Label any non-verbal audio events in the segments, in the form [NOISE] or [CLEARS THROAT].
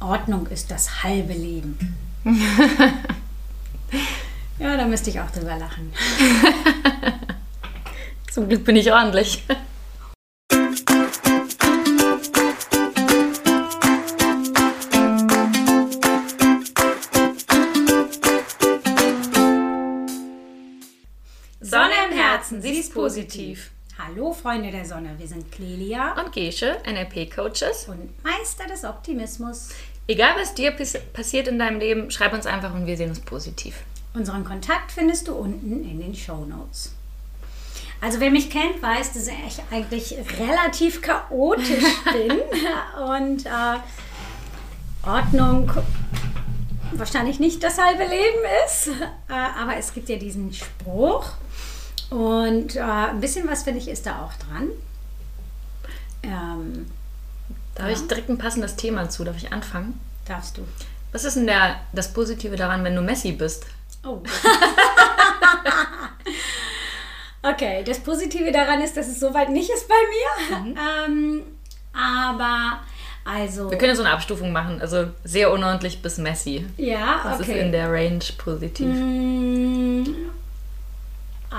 Ordnung ist das halbe Leben. [LAUGHS] ja, da müsste ich auch drüber lachen. [LAUGHS] Zum Glück bin ich ordentlich. Sonne im Herzen, sie ist positiv. Hallo Freunde der Sonne, wir sind Clelia Und Gesche, NLP-Coaches. und Meister des Optimismus. Egal was dir pass- passiert in deinem Leben, schreib uns einfach und wir sehen es positiv. Unseren Kontakt findest du unten in den Show Notes. Also wer mich kennt, weiß, dass ich eigentlich relativ chaotisch [LAUGHS] bin und äh, Ordnung wahrscheinlich nicht das halbe Leben ist. Äh, aber es gibt ja diesen Spruch und äh, ein bisschen was finde ich ist da auch dran. Ähm, Da habe ich direkt ein passendes Thema zu. Darf ich anfangen? darfst du. Was ist denn der, das Positive daran, wenn du Messi bist? Oh. [LAUGHS] okay, das Positive daran ist, dass es soweit nicht ist bei mir. Ähm, aber also. Wir können ja so eine Abstufung machen. Also sehr unordentlich bis Messi. ja, Was ist okay. in der Range positiv? Mm,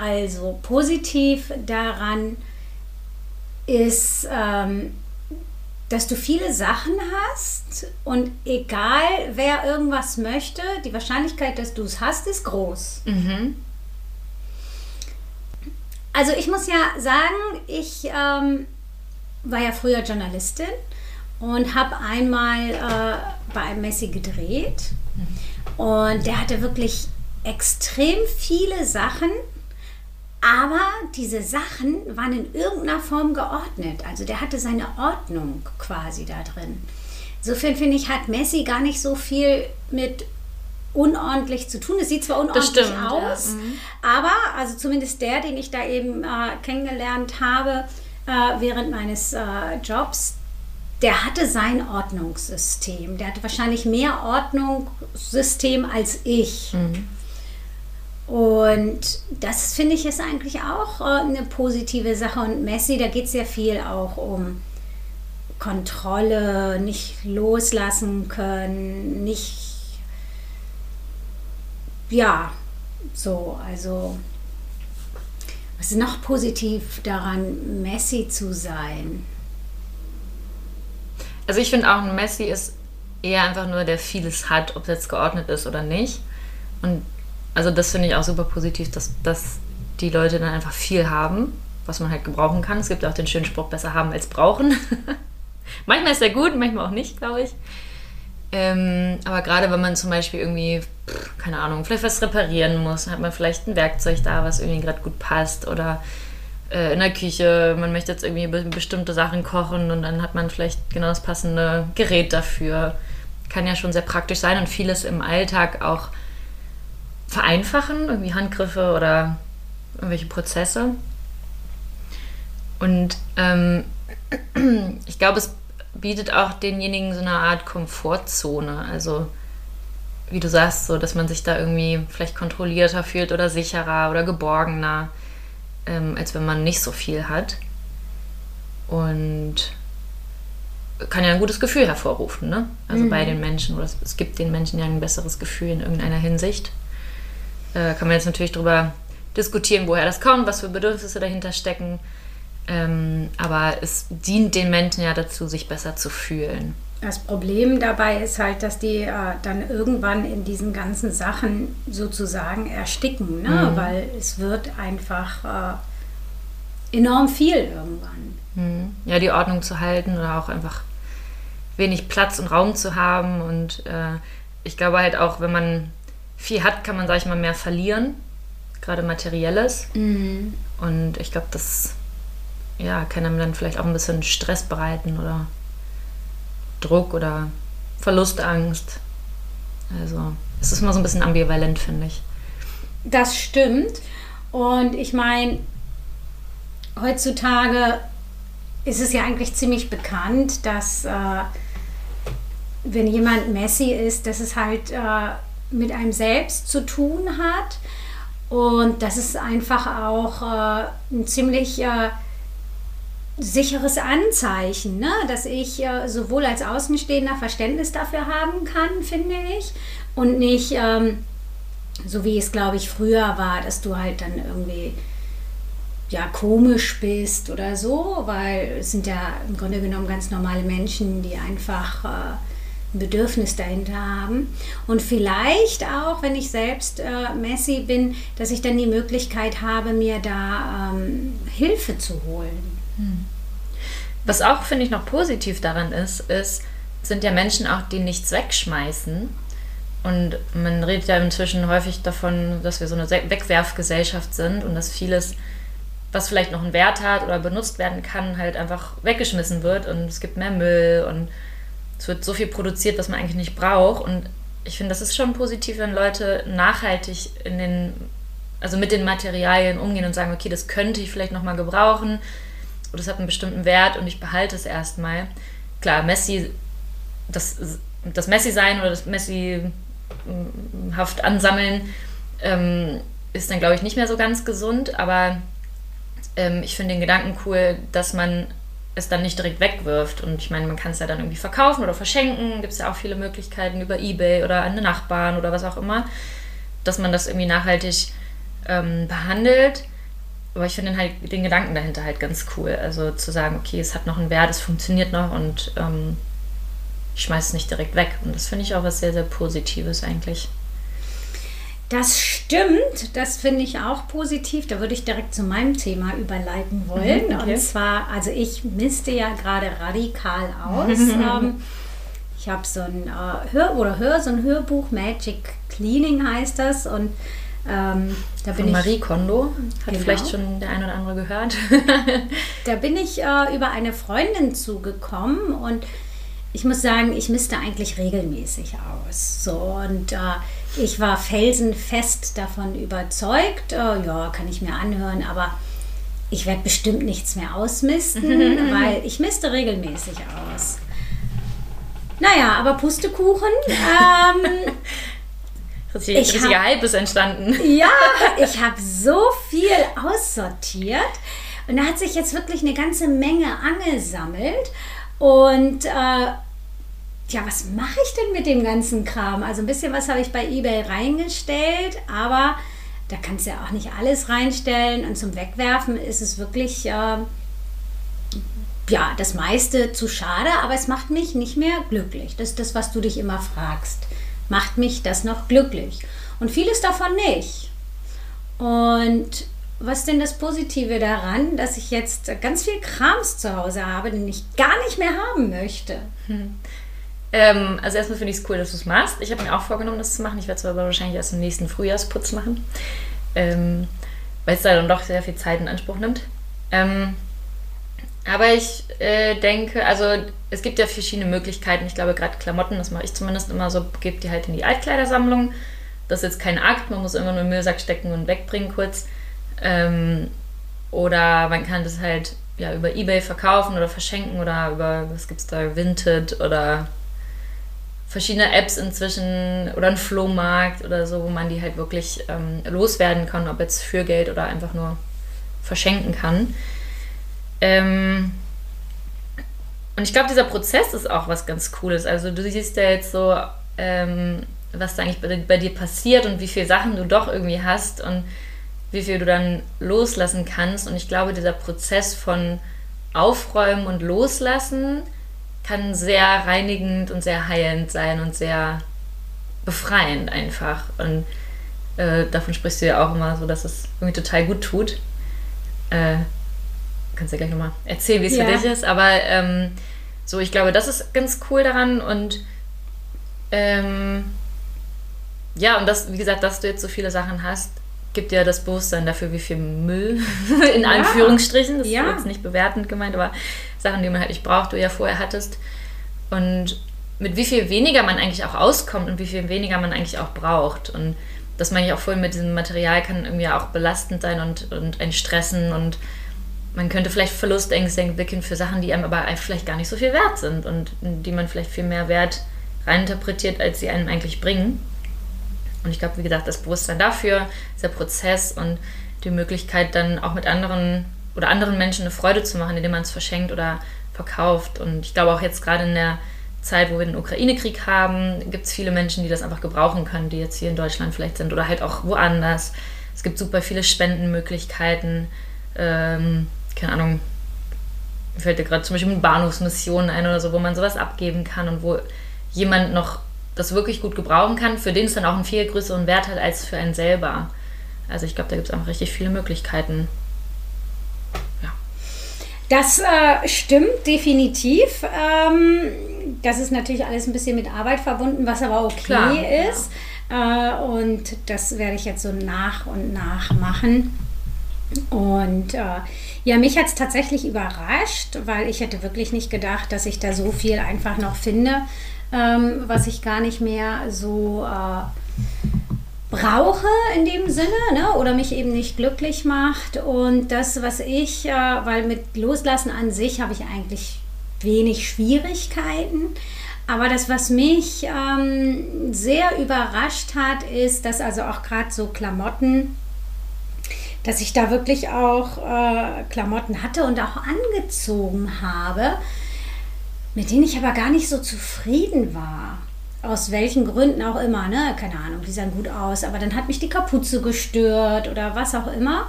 Also positiv daran ist, ähm, dass du viele Sachen hast und egal wer irgendwas möchte, die Wahrscheinlichkeit, dass du es hast, ist groß. Mhm. Also ich muss ja sagen, ich ähm, war ja früher Journalistin und habe einmal äh, bei einem Messi gedreht. Und der hatte wirklich extrem viele Sachen, aber diese Sachen waren in irgendeiner Form geordnet. Also der hatte seine Ordnung quasi da drin. Insofern finde ich, hat Messi gar nicht so viel mit unordentlich zu tun. Es sieht zwar unordentlich stimmt, ja. aus, aber also zumindest der, den ich da eben äh, kennengelernt habe äh, während meines äh, Jobs, der hatte sein Ordnungssystem. Der hatte wahrscheinlich mehr Ordnungssystem als ich. Und das finde ich ist eigentlich auch äh, eine positive Sache. Und Messi, da geht es ja viel auch um Kontrolle, nicht loslassen können, nicht, ja, so, also, was ist noch positiv daran, Messi zu sein? Also ich finde auch, ein Messi ist eher einfach nur, der vieles hat, ob es jetzt geordnet ist oder nicht. Und also das finde ich auch super positiv, dass, dass die Leute dann einfach viel haben, was man halt gebrauchen kann. Es gibt auch den schönen Spruch, besser haben als brauchen. [LAUGHS] manchmal ist der gut, manchmal auch nicht, glaube ich. Ähm, aber gerade wenn man zum Beispiel irgendwie, pff, keine Ahnung, vielleicht was reparieren muss, hat man vielleicht ein Werkzeug da, was irgendwie gerade gut passt oder äh, in der Küche, man möchte jetzt irgendwie be bestimmte Sachen kochen und dann hat man vielleicht genau das passende Gerät dafür. Kann ja schon sehr praktisch sein und vieles im Alltag auch vereinfachen, irgendwie Handgriffe oder irgendwelche Prozesse. Und ähm, [CLEARS THROAT] ich glaube, es bietet auch denjenigen so eine Art Komfortzone. Also, wie du sagst, so, dass man sich da irgendwie vielleicht kontrollierter fühlt oder sicherer oder geborgener, ähm, als wenn man nicht so viel hat. Und kann ja ein gutes Gefühl hervorrufen, ne? Also bei den Menschen, oder es, es gibt den Menschen ja ein besseres Gefühl in irgendeiner Hinsicht. Äh, kann man jetzt natürlich darüber diskutieren, woher das kommt, was für Bedürfnisse dahinter stecken. Ähm, aber es dient den Menschen ja dazu, sich besser zu fühlen. Das Problem dabei ist halt, dass die äh, dann irgendwann in diesen ganzen Sachen sozusagen ersticken, ne? weil es wird einfach äh, enorm viel irgendwann. Mhm. Ja, die Ordnung zu halten oder auch einfach wenig Platz und Raum zu haben. Und äh, ich glaube halt auch, wenn man viel hat, kann man, sag ich mal, mehr verlieren. Gerade materielles. Und ich glaube, das ja, kann einem dann vielleicht auch ein bisschen Stress bereiten oder Druck oder Verlustangst. Also es ist immer so ein bisschen ambivalent, finde ich. Das stimmt. Und ich meine, heutzutage ist es ja eigentlich ziemlich bekannt, dass äh, wenn jemand Messi ist, dass es halt äh, mit einem selbst zu tun hat und dass es einfach auch äh, ein ziemlich äh, sicheres Anzeichen, ne? dass ich äh, sowohl als Außenstehender Verständnis dafür haben kann, finde ich, und nicht ähm, so wie es, glaube ich, früher war, dass du halt dann irgendwie ja komisch bist oder so, weil es sind ja im Grunde genommen ganz normale Menschen, die einfach äh, Bedürfnis dahinter haben. Und vielleicht auch, wenn ich selbst äh, Messi bin, dass ich dann die Möglichkeit habe, mir da ähm, Hilfe zu holen. Hm. Was auch, finde ich, noch positiv daran ist, ist, sind ja Menschen auch, die nichts wegschmeißen. Und man redet ja inzwischen häufig davon, dass wir so eine Wegwerfgesellschaft sind und dass vieles, was vielleicht noch einen Wert hat oder benutzt werden kann, halt einfach weggeschmissen wird und es gibt mehr Müll und es wird so viel produziert, was man eigentlich nicht braucht. Und ich finde, das ist schon positiv, wenn Leute nachhaltig in den, also mit den Materialien umgehen und sagen, okay, das könnte ich vielleicht nochmal gebrauchen oder es hat einen bestimmten Wert und ich behalte es erstmal. Klar, Messi, das, das Messi-Sein oder das Messi-haft ansammeln ähm, ist dann, glaube ich, nicht mehr so ganz gesund, aber ähm, ich finde den Gedanken cool, dass man es dann nicht direkt wegwirft. Und ich meine, man kann es ja dann irgendwie verkaufen oder verschenken. Gibt es ja auch viele Möglichkeiten über Ebay oder an eine Nachbarn oder was auch immer, dass man das irgendwie nachhaltig ähm, behandelt. Aber ich finde halt den Gedanken dahinter halt ganz cool. Also zu sagen, okay, es hat noch einen Wert, es funktioniert noch und ähm, ich schmeiße es nicht direkt weg. Und das finde ich auch was sehr, sehr Positives eigentlich. Das stimmt, das finde ich auch positiv. Da würde ich direkt zu meinem Thema überleiten wollen. Mhm, okay. Und zwar, also ich misste ja gerade radikal aus. [LAUGHS] ähm, ich habe so ein äh, Hör oder höre so ein Hörbuch, Magic Cleaning heißt das. Und ähm, da bin Von Marie ich, Kondo, hat genau. vielleicht schon der ein oder andere gehört. [LAUGHS] da bin ich äh, über eine Freundin zugekommen und ich muss sagen, ich misste eigentlich regelmäßig aus. So und äh, ich war felsenfest davon überzeugt, äh, ja, kann ich mir anhören, aber ich werde bestimmt nichts mehr ausmisten, [LAUGHS] weil ich misste regelmäßig aus. Naja, aber Pustekuchen. [LAUGHS] Ähm, Richtig, ich richtiger Hype ist entstanden. Ja, ich habe so viel aussortiert und da hat sich jetzt wirklich eine ganze Menge angesammelt und äh, ja, was mache ich denn mit dem ganzen Kram? Also ein bisschen was habe ich bei eBay reingestellt, aber da kannst du ja auch nicht alles reinstellen und zum Wegwerfen ist es wirklich, äh, ja, das meiste zu schade, aber es macht mich nicht mehr glücklich. Das ist das, was du dich immer fragst. Macht mich das noch glücklich? Und vieles davon nicht. Und was ist denn das Positive daran, dass ich jetzt ganz viel Krams zu Hause habe, den ich gar nicht mehr haben möchte? Hm. Ähm, also erstmal finde ich es cool, dass du es machst. Ich habe mir auch vorgenommen, das zu machen. Ich werde es aber wahrscheinlich erst im nächsten Frühjahrsputz machen, ähm, weil es da dann doch sehr viel Zeit in Anspruch nimmt. Ähm, aber ich äh, denke, also es gibt ja verschiedene Möglichkeiten. Ich glaube, gerade Klamotten, das mache ich zumindest immer so, gebt die halt in die Altkleidersammlung. Das ist jetzt kein Akt, man muss immer nur im Müllsack stecken und wegbringen kurz. Ähm, oder man kann das halt ja, über Ebay verkaufen oder verschenken oder über, was gibt es da, Vinted oder verschiedene Apps inzwischen oder ein Flohmarkt oder so, wo man die halt wirklich ähm, loswerden kann, ob jetzt für Geld oder einfach nur verschenken kann. Ähm und ich glaube, dieser Prozess ist auch was ganz Cooles. Also du siehst ja jetzt so, ähm, was da eigentlich bei, bei dir passiert und wie viele Sachen du doch irgendwie hast und wie viel du dann loslassen kannst. Und ich glaube, dieser Prozess von Aufräumen und Loslassen, kann sehr reinigend und sehr heilend sein und sehr befreiend einfach. Und äh, davon sprichst du ja auch immer so, dass es irgendwie total gut tut. Äh, kannst ja gleich nochmal erzählen, wie es ja. für dich ist. Aber ähm, so, ich glaube, das ist ganz cool daran und ähm, ja, und das, wie gesagt, dass du jetzt so viele Sachen hast, gibt dir das Bewusstsein dafür, wie viel Müll, [LAUGHS] in ja. Anführungsstrichen, das ja. ist jetzt nicht bewertend gemeint, aber Sachen, die man halt nicht braucht, du ja vorher hattest. Und mit wie viel weniger man eigentlich auch auskommt und wie viel weniger man eigentlich auch braucht. Und das meine ich auch vorhin mit diesem Material kann irgendwie auch belastend sein und, und ein Stressen und man könnte vielleicht Verlustängste entwickeln für Sachen, die einem aber vielleicht gar nicht so viel wert sind und die man vielleicht viel mehr Wert reininterpretiert, als sie einem eigentlich bringen. Und ich glaube, wie gesagt, das Bewusstsein dafür, dieser Prozess und die Möglichkeit dann auch mit anderen oder anderen Menschen eine Freude zu machen, indem man es verschenkt oder verkauft. Und ich glaube auch jetzt gerade in der Zeit, wo wir den Ukraine-Krieg haben, gibt es viele Menschen, die das einfach gebrauchen können, die jetzt hier in Deutschland vielleicht sind oder halt auch woanders. Es gibt super viele Spendenmöglichkeiten. Ähm, keine Ahnung, mir fällt dir gerade zum Beispiel mit Bahnhofsmissionen ein oder so, wo man sowas abgeben kann und wo jemand noch das wirklich gut gebrauchen kann, für den es dann auch einen viel größeren Wert hat als für einen selber. Also ich glaube, da gibt es einfach richtig viele Möglichkeiten. Das äh, stimmt definitiv. Ähm, das ist natürlich alles ein bisschen mit Arbeit verbunden, was aber okay Klar, ist. Ja. Äh, und das werde ich jetzt so nach und nach machen. Und äh, ja, mich hat es tatsächlich überrascht, weil ich hätte wirklich nicht gedacht, dass ich da so viel einfach noch finde, ähm, was ich gar nicht mehr so äh, brauche in dem Sinne ne? oder mich eben nicht glücklich macht. Und das, was ich, äh, weil mit Loslassen an sich habe ich eigentlich wenig Schwierigkeiten. Aber das, was mich ähm, sehr überrascht hat, ist, dass also auch gerade so Klamotten, dass ich da wirklich auch äh, Klamotten hatte und auch angezogen habe, mit denen ich aber gar nicht so zufrieden war. Aus welchen Gründen auch immer, ne? Keine Ahnung, die sahen gut aus, aber dann hat mich die Kapuze gestört oder was auch immer.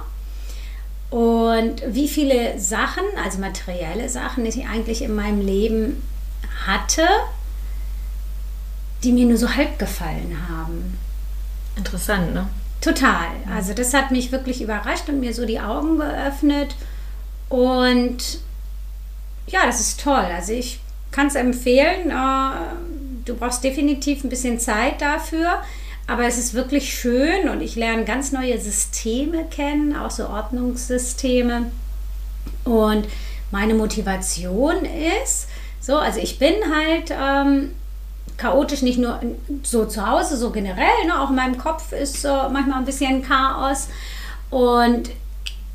Und wie viele Sachen, also materielle Sachen, die ich eigentlich in meinem Leben hatte, die mir nur so halb gefallen haben. Interessant, ne? Total. Also das hat mich wirklich überrascht und mir so die Augen geöffnet. Und ja, das ist toll. Also ich kann es empfehlen. Äh, du brauchst definitiv ein bisschen Zeit dafür. Aber es ist wirklich schön und ich lerne ganz neue Systeme kennen, auch so Ordnungssysteme. Und meine Motivation ist, so, also ich bin halt ähm, chaotisch, nicht nur so zu Hause, so generell, ne? auch in meinem Kopf ist so manchmal ein bisschen Chaos. Und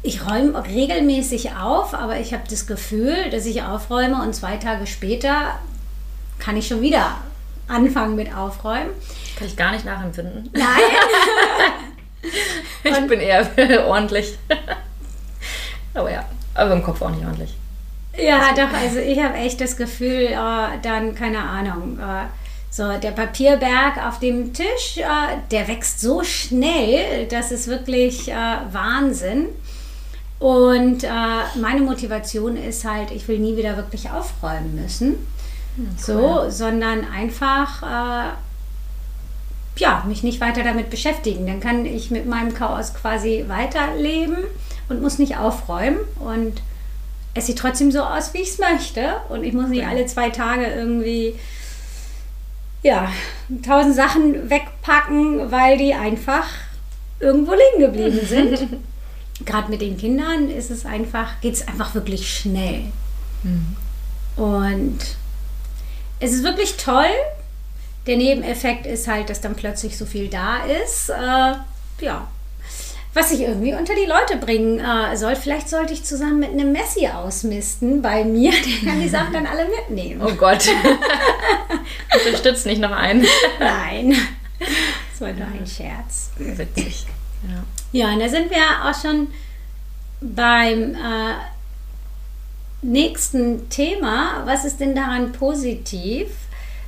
ich räume regelmäßig auf, aber ich habe das Gefühl, dass ich aufräume und zwei Tage später kann ich schon wieder anfangen mit Aufräumen. Kann ich gar nicht nachempfinden. Nein. [LAUGHS] ich bin eher [LAUGHS] ordentlich. [LAUGHS] aber ja, aber im Kopf auch nicht ordentlich. Ja, doch, also ich habe echt das Gefühl, äh, dann, keine Ahnung, äh, so, der Papierberg auf dem Tisch, äh, der wächst so schnell, das ist wirklich äh, Wahnsinn. Und äh, meine Motivation ist halt, ich will nie wieder wirklich aufräumen müssen. Hm, cool. So, sondern einfach äh, ja, mich nicht weiter damit beschäftigen. Dann kann ich mit meinem Chaos quasi weiterleben und muss nicht aufräumen. Und es sieht trotzdem so aus, wie ich es möchte. Und ich muss nicht alle zwei Tage irgendwie ja, tausend Sachen wegpacken, weil die einfach irgendwo liegen geblieben [LAUGHS] sind. Gerade mit den Kindern ist es einfach, geht es einfach wirklich schnell. Mhm. Und es ist wirklich toll. Der Nebeneffekt ist halt, dass dann plötzlich so viel da ist. Äh, ja, was ich irgendwie unter die Leute bringen äh, soll. Vielleicht sollte ich zusammen mit einem Messi ausmisten bei mir. [LAUGHS] Der kann die Sachen dann alle mitnehmen. Oh Gott. [LAUGHS] Unterstützt nicht noch einen. Nein. Das war nur ein Scherz. Witzig. Ja, ja und da sind wir auch schon beim äh, nächsten Thema. Was ist denn daran positiv,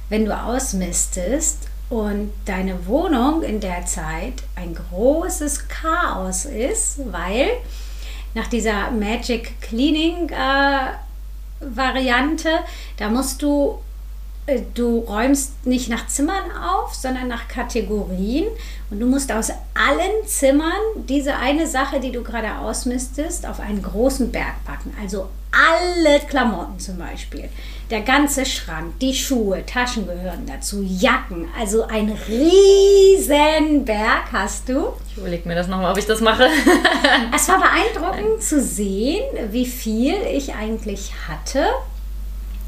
wenn du ausmistest und deine Wohnung in der Zeit ein großes Chaos ist, weil nach dieser Magic Cleaning äh, Variante, da musst du äh, du räumst nicht nach Zimmern auf, sondern nach Kategorien und du musst aus allen Zimmern diese eine Sache, die du gerade ausmistest, auf einen großen Berg packen. Also alle Klamotten zum Beispiel der ganze Schrank, die Schuhe, Taschen gehören dazu, Jacken, also ein riesen Berg hast du. Ich überlege mir das nochmal, ob ich das mache. [LAUGHS] es war beeindruckend zu sehen, wie viel ich eigentlich hatte.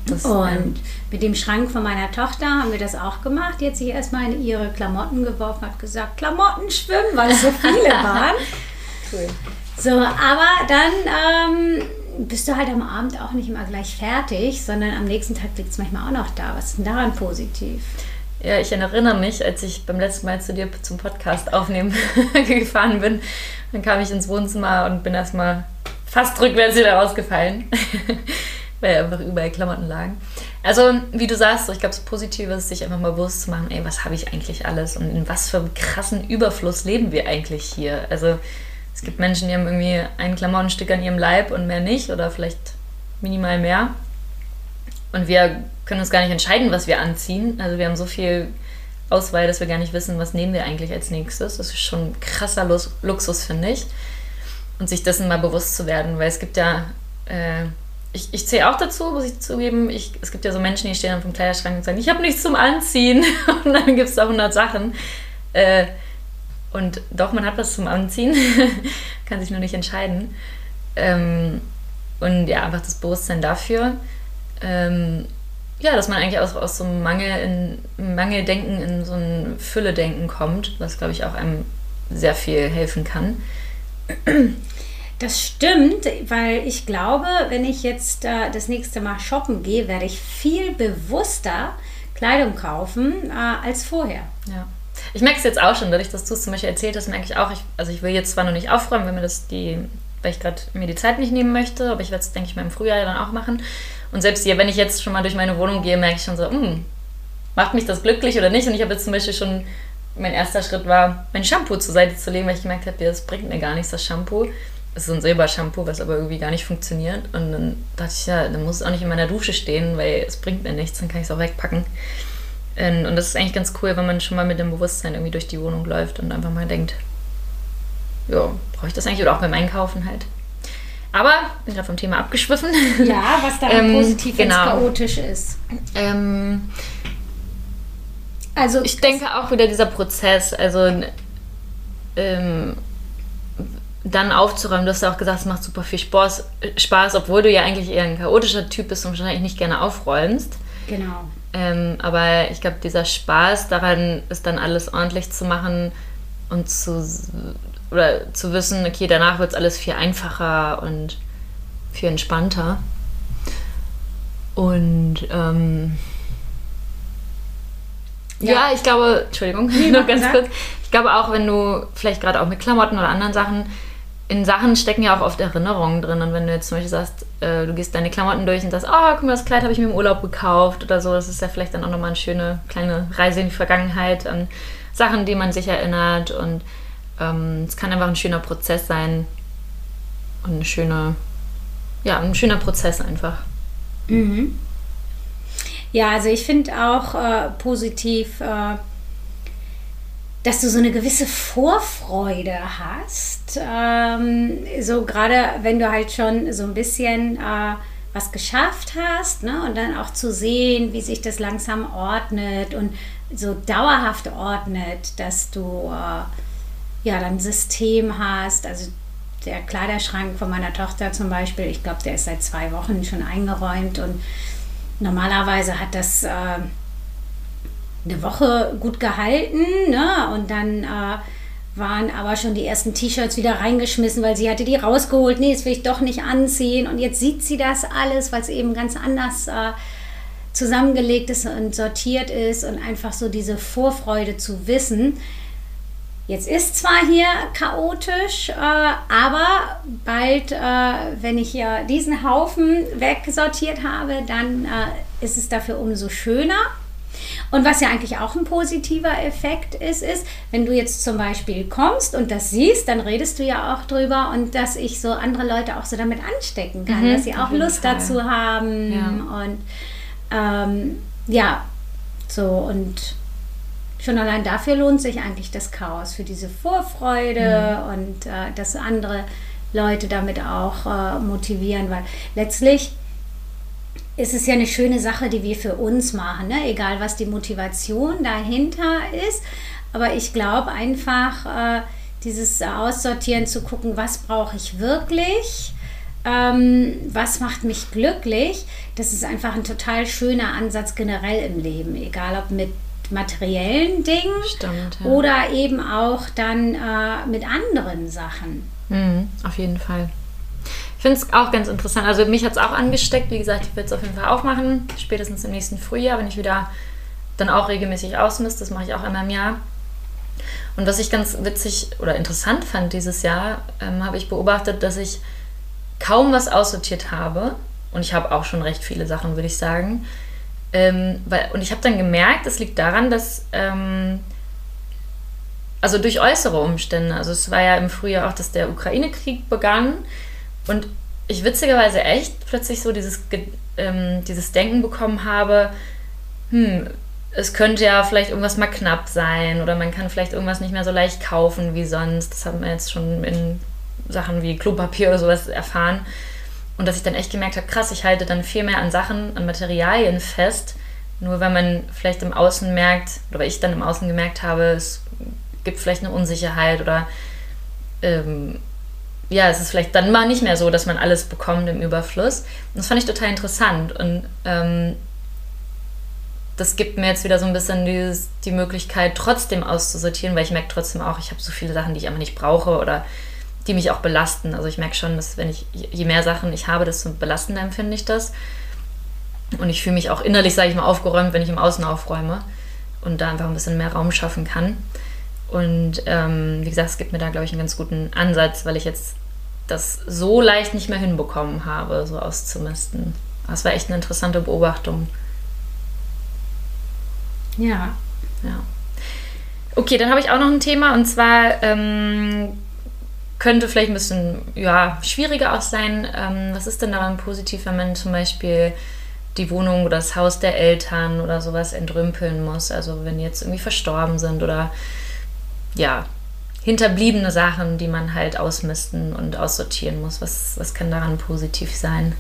Das, und ähm, mit dem Schrank von meiner Tochter haben wir das auch gemacht. Die hat sich erstmal in ihre Klamotten geworfen, hat gesagt, Klamotten schwimmen, weil es so viele [LAUGHS] waren. cool. So, aber dann ähm, bist du halt am Abend auch nicht immer gleich fertig, sondern am nächsten Tag liegt es manchmal auch noch da. Was ist denn daran positiv? Ja, ich erinnere mich, als ich beim letzten Mal zu dir zum Podcast aufnehmen [LAUGHS] gefahren bin, dann kam ich ins Wohnzimmer und bin erstmal fast rückwärts wieder rausgefallen. [LAUGHS] weil einfach überall Klamotten lagen. Also, wie du sagst, ich glaube, das Positive ist, sich einfach mal bewusst zu machen, ey, was habe ich eigentlich alles und in was für einem krassen Überfluss leben wir eigentlich hier? Also, es gibt Menschen, die haben irgendwie ein Klamottenstück an ihrem Leib und mehr nicht oder vielleicht minimal mehr. Und wir können uns gar nicht entscheiden, was wir anziehen. Also, wir haben so viel Auswahl, dass wir gar nicht wissen, was nehmen wir eigentlich als nächstes. Das ist schon ein krasser Luxus, finde ich. Und sich dessen mal bewusst zu werden, weil es gibt ja. Äh, ich, ich zähle auch dazu, muss ich zugeben. Ich, es gibt ja so Menschen, die stehen dann vom Kleiderschrank und sagen, ich habe nichts zum Anziehen. [LAUGHS] Und dann gibt es da 100 Sachen. Äh, und doch, man hat was zum Anziehen, [LAUGHS] kann sich nur nicht entscheiden. Ähm, und ja, einfach das Bewusstsein dafür. Ähm, ja, dass man eigentlich aus, aus so einem Mangel in, Mangeldenken in so ein Fülle-Denken kommt, was, glaube ich, auch einem sehr viel helfen kann. Das stimmt, weil ich glaube, wenn ich jetzt äh, das nächste Mal shoppen gehe, werde ich viel bewusster Kleidung kaufen äh, als vorher. Ja. Ich merke es jetzt auch schon, dadurch, dass du es zum Beispiel erzählt hast, merke ich auch, ich, also ich will jetzt zwar noch nicht aufräumen, wenn mir das die, weil ich gerade mir die Zeit nicht nehmen möchte, aber ich werde es, denke ich, mal im Frühjahr dann auch machen. Und selbst hier, wenn ich jetzt schon mal durch meine Wohnung gehe, merke ich schon so, hm, macht mich das glücklich oder nicht? Und ich habe jetzt zum Beispiel schon, mein erster Schritt war, mein Shampoo zur Seite zu legen, weil ich gemerkt habe, das bringt mir gar nichts, das Shampoo ist so ein Silbershampoo, was aber irgendwie gar nicht funktioniert. Und dann dachte ich, ja, dann muss es auch nicht in meiner Dusche stehen, weil es bringt mir nichts, dann kann ich es auch wegpacken. Und das ist eigentlich ganz cool, wenn man schon mal mit dem Bewusstsein irgendwie durch die Wohnung läuft und einfach mal denkt, ja, brauche ich das eigentlich? Oder auch beim Einkaufen halt. Aber bin gerade vom Thema abgeschwiffen. Ja, was da [LAUGHS] ähm, positiv genau. chaotisch ist. Ähm, also ich denke auch wieder dieser Prozess, also ähm, dann aufzuräumen. Du hast ja auch gesagt, es macht super viel Spaß, Spaß, obwohl du ja eigentlich eher ein chaotischer Typ bist und wahrscheinlich nicht gerne aufräumst. Genau. Ähm, aber ich glaube, dieser Spaß daran ist dann alles ordentlich zu machen und zu, oder zu wissen, okay, danach wird es alles viel einfacher und viel entspannter. Und ähm, ja. ja. ich glaube, Entschuldigung, [LAUGHS] noch [LAUGHS] ganz kurz. Ich glaube auch, wenn du vielleicht gerade auch mit Klamotten oder anderen Sachen in Sachen stecken ja auch oft Erinnerungen drin. Und wenn du jetzt zum Beispiel sagst, äh, du gehst deine Klamotten durch und sagst, oh, guck mal, das Kleid habe ich mir im Urlaub gekauft oder so, das ist ja vielleicht dann auch nochmal eine schöne kleine Reise in die Vergangenheit an Sachen, die man sich erinnert. Und ähm, es kann einfach ein schöner Prozess sein und eine schöne, ja, ein schöner Prozess einfach. Mhm. Ja, also ich finde auch äh, positiv, äh, dass du so eine gewisse Vorfreude hast. Ähm, so gerade wenn du halt schon so ein bisschen äh, was geschafft hast ne? und dann auch zu sehen, wie sich das langsam ordnet und so dauerhaft ordnet, dass du äh, ja dann System hast. Also der Kleiderschrank von meiner Tochter zum Beispiel, ich glaube, der ist seit zwei Wochen schon eingeräumt und normalerweise hat das äh, eine Woche gut gehalten ne? und dann äh, waren aber schon die ersten T-Shirts wieder reingeschmissen, weil sie hatte die rausgeholt. Nee, das will ich doch nicht anziehen. Und jetzt sieht sie das alles, weil es eben ganz anders äh, zusammengelegt ist und sortiert ist und einfach so diese Vorfreude zu wissen. Jetzt ist zwar hier chaotisch, äh, aber bald, äh, wenn ich hier diesen Haufen wegsortiert habe, dann äh, ist es dafür umso schöner. Und was ja eigentlich auch ein positiver Effekt ist, ist, wenn du jetzt zum Beispiel kommst und das siehst, dann redest du ja auch drüber und dass ich so andere Leute auch so damit anstecken kann, mhm, dass sie auch Lust Fall. dazu haben ja. und ähm, ja, so und schon allein dafür lohnt sich eigentlich das Chaos, für diese Vorfreude mhm. und äh, dass andere Leute damit auch äh, motivieren, weil letztlich ist es ja eine schöne Sache, die wir für uns machen, ne? egal was die Motivation dahinter ist. Aber ich glaube einfach, äh, dieses Aussortieren zu gucken, was brauche ich wirklich, ähm, was macht mich glücklich, das ist einfach ein total schöner Ansatz generell im Leben, egal ob mit materiellen Dingen Stimmt, ja. oder eben auch dann äh, mit anderen Sachen. Mhm, auf jeden Fall. Ich finde es auch ganz interessant. Also mich hat es auch angesteckt. Wie gesagt, ich werde es auf jeden Fall aufmachen. Spätestens im nächsten Frühjahr, wenn ich wieder dann auch regelmäßig ausmisst. Das mache ich auch einmal im Jahr. Und was ich ganz witzig oder interessant fand dieses Jahr, ähm, habe ich beobachtet, dass ich kaum was aussortiert habe. Und ich habe auch schon recht viele Sachen, würde ich sagen. Ähm, weil, und ich habe dann gemerkt, es liegt daran, dass, ähm, also durch äußere Umstände, also es war ja im Frühjahr auch, dass der Ukraine-Krieg begann und ich witzigerweise echt plötzlich so dieses, ähm, dieses Denken bekommen habe, hm, es könnte ja vielleicht irgendwas mal knapp sein oder man kann vielleicht irgendwas nicht mehr so leicht kaufen wie sonst. Das haben wir jetzt schon in Sachen wie Klopapier oder sowas erfahren. Und dass ich dann echt gemerkt habe, krass, ich halte dann viel mehr an Sachen, an Materialien fest. Nur wenn man vielleicht im Außen merkt, oder ich dann im Außen gemerkt habe, es gibt vielleicht eine Unsicherheit oder ähm, ja, es ist vielleicht dann mal nicht mehr so, dass man alles bekommt im Überfluss. Das fand ich total interessant. Und ähm, das gibt mir jetzt wieder so ein bisschen dieses, die Möglichkeit, trotzdem auszusortieren, weil ich merke trotzdem auch, ich habe so viele Sachen, die ich einfach nicht brauche oder die mich auch belasten. Also ich merke schon, dass wenn ich, je mehr Sachen ich habe, desto belastender empfinde ich das. Und ich fühle mich auch innerlich, sage ich mal, aufgeräumt, wenn ich im Außen aufräume und da einfach ein bisschen mehr Raum schaffen kann. Und ähm, wie gesagt, es gibt mir da, glaube ich, einen ganz guten Ansatz, weil ich jetzt das so leicht nicht mehr hinbekommen habe, so auszumisten. Das war echt eine interessante Beobachtung. Ja. Ja. Okay, dann habe ich auch noch ein Thema und zwar ähm, könnte vielleicht ein bisschen ja, schwieriger auch sein. Ähm, was ist denn daran positiv, wenn man zum Beispiel die Wohnung oder das Haus der Eltern oder sowas entrümpeln muss? Also wenn die jetzt irgendwie verstorben sind oder ja, hinterbliebene Sachen, die man halt ausmisten und aussortieren muss. Was, was kann daran positiv sein?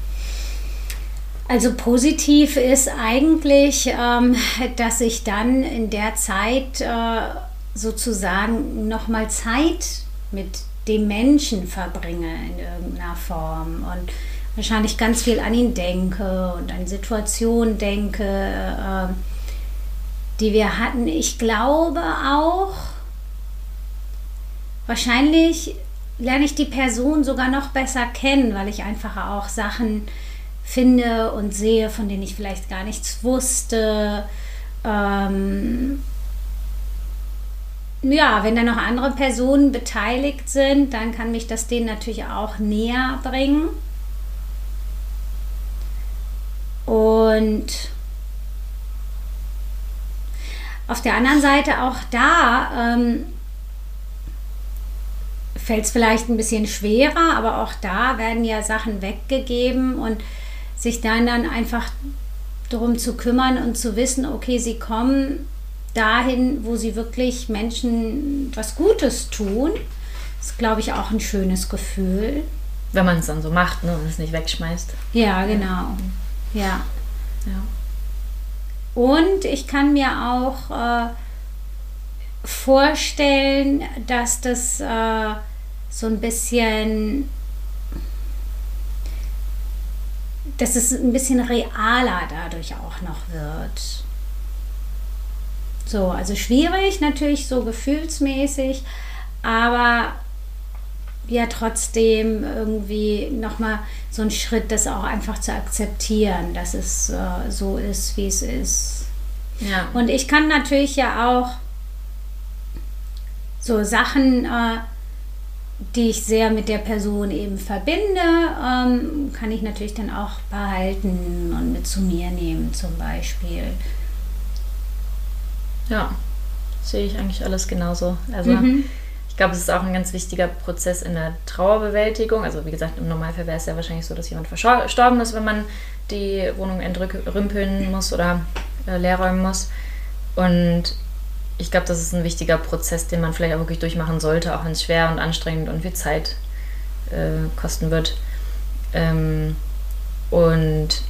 Also positiv ist eigentlich, ähm, dass ich dann in der Zeit äh, sozusagen nochmal Zeit mit dem Menschen verbringe in irgendeiner Form und wahrscheinlich ganz viel an ihn denke und an Situationen denke, äh, die wir hatten. Ich glaube auch, wahrscheinlich lerne ich die Person sogar noch besser kennen, weil ich einfach auch Sachen finde und sehe, von denen ich vielleicht gar nichts wusste. Ähm, ja, wenn da noch andere Personen beteiligt sind, dann kann mich das denen natürlich auch näher bringen. Und auf der anderen Seite auch da ähm, fällt es vielleicht ein bisschen schwerer, aber auch da werden ja Sachen weggegeben und sich dann dann einfach darum zu kümmern und zu wissen, okay, sie kommen dahin, wo sie wirklich Menschen was Gutes tun. Ist, glaube ich, auch ein schönes Gefühl. Wenn man es dann so macht ne, und es nicht wegschmeißt. Ja, genau. Ja. ja. Und ich kann mir auch äh, vorstellen, dass das äh, so ein bisschen dass es ein bisschen realer dadurch auch noch wird. So, also schwierig natürlich so gefühlsmäßig, aber ja trotzdem irgendwie nochmal so ein Schritt, das auch einfach zu akzeptieren, dass es äh, so ist, wie es ist. Ja. Und ich kann natürlich ja auch so Sachen äh, die ich sehr mit der Person eben verbinde, ähm, kann ich natürlich dann auch behalten und mit zu mir nehmen zum Beispiel. Ja, sehe ich eigentlich alles genauso. Also mhm. ich glaube, es ist auch ein ganz wichtiger Prozess in der Trauerbewältigung. Also wie gesagt, im Normalfall wäre es ja wahrscheinlich so, dass jemand verstorben ist, wenn man die Wohnung entrümpeln muss oder äh, leerräumen muss. Und ich glaube, das ist ein wichtiger Prozess, den man vielleicht auch wirklich durchmachen sollte, auch wenn es schwer und anstrengend und viel Zeit äh, kosten wird. Ähm, und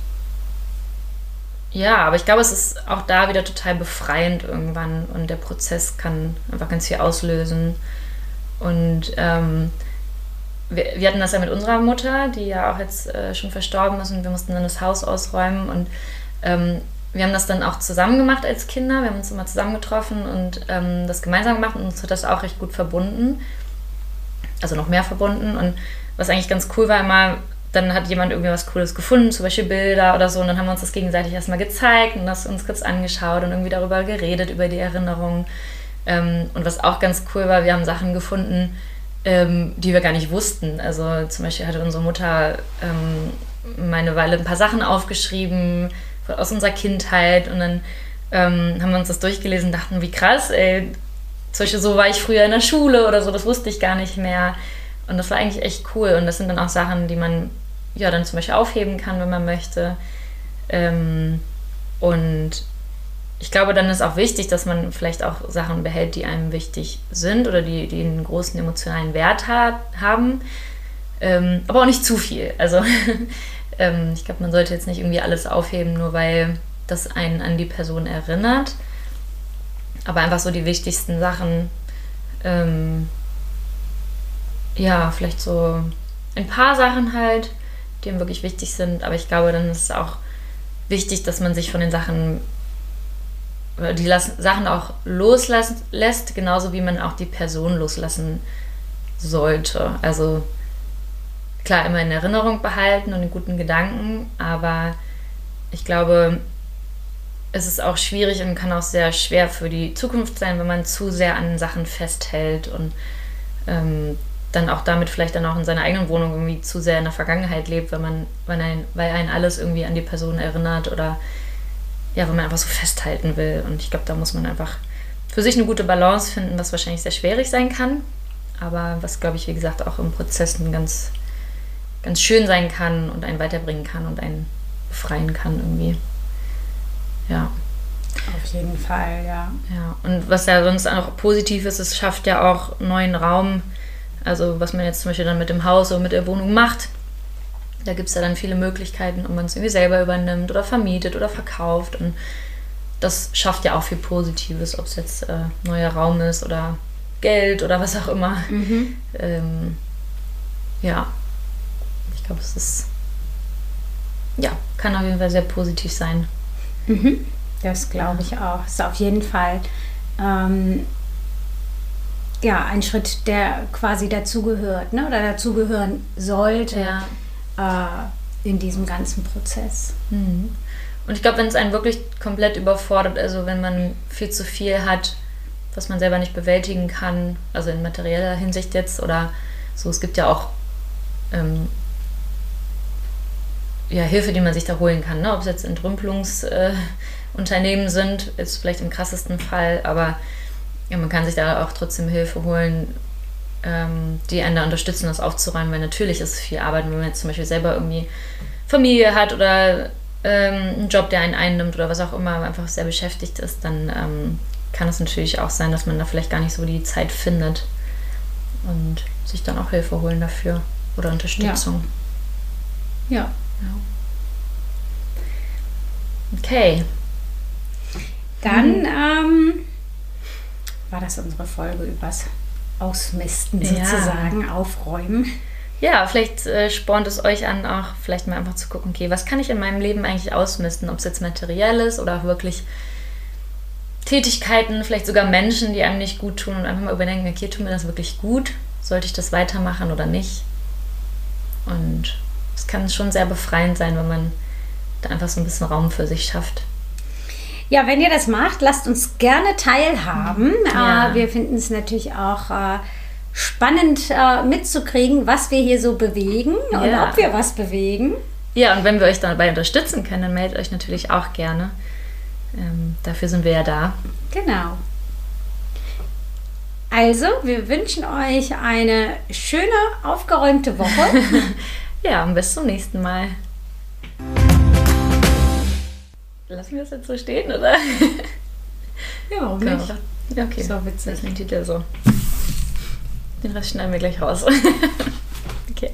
ja, aber ich glaube, es ist auch da wieder total befreiend irgendwann und der Prozess kann einfach ganz viel auslösen. Und ähm, wir, wir, hatten das ja mit unserer Mutter, die ja auch jetzt äh, schon verstorben ist und wir mussten dann das Haus ausräumen und ähm, wir haben das dann auch zusammen gemacht als Kinder. Wir haben uns immer zusammengetroffen und ähm, das gemeinsam gemacht und uns hat das auch recht gut verbunden. Also noch mehr verbunden. Und was eigentlich ganz cool war, immer, dann hat jemand irgendwie was Cooles gefunden, zum Beispiel Bilder oder so. Und dann haben wir uns das gegenseitig erstmal gezeigt und das uns kurz angeschaut und irgendwie darüber geredet, über die Erinnerungen. Ähm, und was auch ganz cool war, wir haben Sachen gefunden, ähm, die wir gar nicht wussten. Also zum Beispiel hatte unsere Mutter ähm, meine Weile ein paar Sachen aufgeschrieben aus unserer Kindheit und dann ähm, haben wir uns das durchgelesen und dachten, wie krass, ey. Zum Beispiel so war ich früher in der Schule oder so, das wusste ich gar nicht mehr. Und das war eigentlich echt cool. Und das sind dann auch Sachen, die man ja dann zum Beispiel aufheben kann, wenn man möchte. Ähm, und ich glaube, dann ist auch wichtig, dass man vielleicht auch Sachen behält, die einem wichtig sind oder die, die einen großen emotionalen Wert hat, haben. Ähm, aber auch nicht zu viel. Also [LAUGHS] ähm, ich glaube, man sollte jetzt nicht irgendwie alles aufheben, nur weil das einen an die Person erinnert. Aber einfach so die wichtigsten Sachen. Ähm, ja, vielleicht so ein paar Sachen halt, die einem wirklich wichtig sind. Aber ich glaube, dann ist es auch wichtig, dass man sich von den Sachen die Sachen auch loslassen lässt, genauso wie man auch die Person loslassen sollte. Also klar, immer in Erinnerung behalten und in guten Gedanken, aber ich glaube, es ist auch schwierig und kann auch sehr schwer für die Zukunft sein, wenn man zu sehr an Sachen festhält und ähm, dann auch damit vielleicht dann auch in seiner eigenen Wohnung irgendwie zu sehr in der Vergangenheit lebt, wenn man, wenn ein, weil einen alles irgendwie an die Person erinnert oder ja, wenn man einfach so festhalten will. Und ich glaube, da muss man einfach für sich eine gute Balance finden, was wahrscheinlich sehr schwierig sein kann, aber was, glaube ich, wie gesagt, auch im Prozess ganz, ganz schön sein kann und einen weiterbringen kann und einen befreien kann irgendwie. Ja. Auf jeden Fall, ja. Ja, und was ja sonst auch positiv ist, es schafft ja auch neuen Raum. Also was man jetzt zum Beispiel dann mit dem Haus oder mit der Wohnung macht, da gibt es ja dann viele Möglichkeiten, ob man es irgendwie selber übernimmt oder vermietet oder verkauft. Und das schafft ja auch viel Positives, ob es jetzt äh, neuer Raum ist oder Geld oder was auch immer. Mhm. Ähm, ja, glaube, es ist, ja, kann auf jeden Fall sehr positiv sein. Mhm. Das glaube ich auch. Ist auf jeden Fall ähm, ja, ein Schritt, der quasi dazugehört ne? oder dazugehören sollte. Ja äh, in diesem ganzen Prozess. Mhm. Und ich glaube, wenn es einen wirklich komplett überfordert, also wenn man viel zu viel hat, was man selber nicht bewältigen kann, also in materieller Hinsicht jetzt oder so, es gibt ja auch ähm, ja, Hilfe, die man sich da holen kann, ne? ob es jetzt Entrümpelungsunternehmen äh, sind, ist vielleicht im krassesten Fall, aber ja, man kann sich da auch trotzdem Hilfe holen, ähm, die einen da unterstützen, das aufzuräumen, weil natürlich ist es viel Arbeit, wenn man jetzt zum Beispiel selber irgendwie Familie hat oder ähm, einen Job, der einen einnimmt oder was auch immer, einfach sehr beschäftigt ist, dann ähm, kann es natürlich auch sein, dass man da vielleicht gar nicht so die Zeit findet und sich dann auch Hilfe holen dafür oder Unterstützung. Ja. ja. Okay. Dann ähm, war das unsere Folge übers ausmisten sozusagen, ja. aufräumen. Ja, vielleicht äh, spornt es euch an, auch vielleicht mal einfach zu gucken, okay, was kann ich in meinem Leben eigentlich ausmisten? Ob es jetzt materiell ist oder auch wirklich Tätigkeiten, vielleicht sogar Menschen, die einem nicht gut tun und einfach mal überdenken, okay, tut mir das wirklich gut? Sollte ich das weitermachen oder nicht? Und es kann schon sehr befreiend sein, wenn man da einfach so ein bisschen Raum für sich schafft. Ja, wenn ihr das macht, lasst uns gerne teilhaben. Ja. Äh, wir finden es natürlich auch äh, spannend äh, mitzukriegen, was wir hier so bewegen ja. und ob wir was bewegen. Ja, und wenn wir euch dabei unterstützen können, dann meldet euch natürlich auch gerne. Ähm, dafür sind wir ja da. Genau. Also, wir wünschen euch eine schöne, aufgeräumte Woche. [LAUGHS] ja, und bis zum nächsten Mal. Lassen wir das jetzt so stehen, oder? Ja, warum nicht? Ja, okay. So witzig. Das ist Titel so. Den Rest schneiden wir gleich raus. [LAUGHS] okay.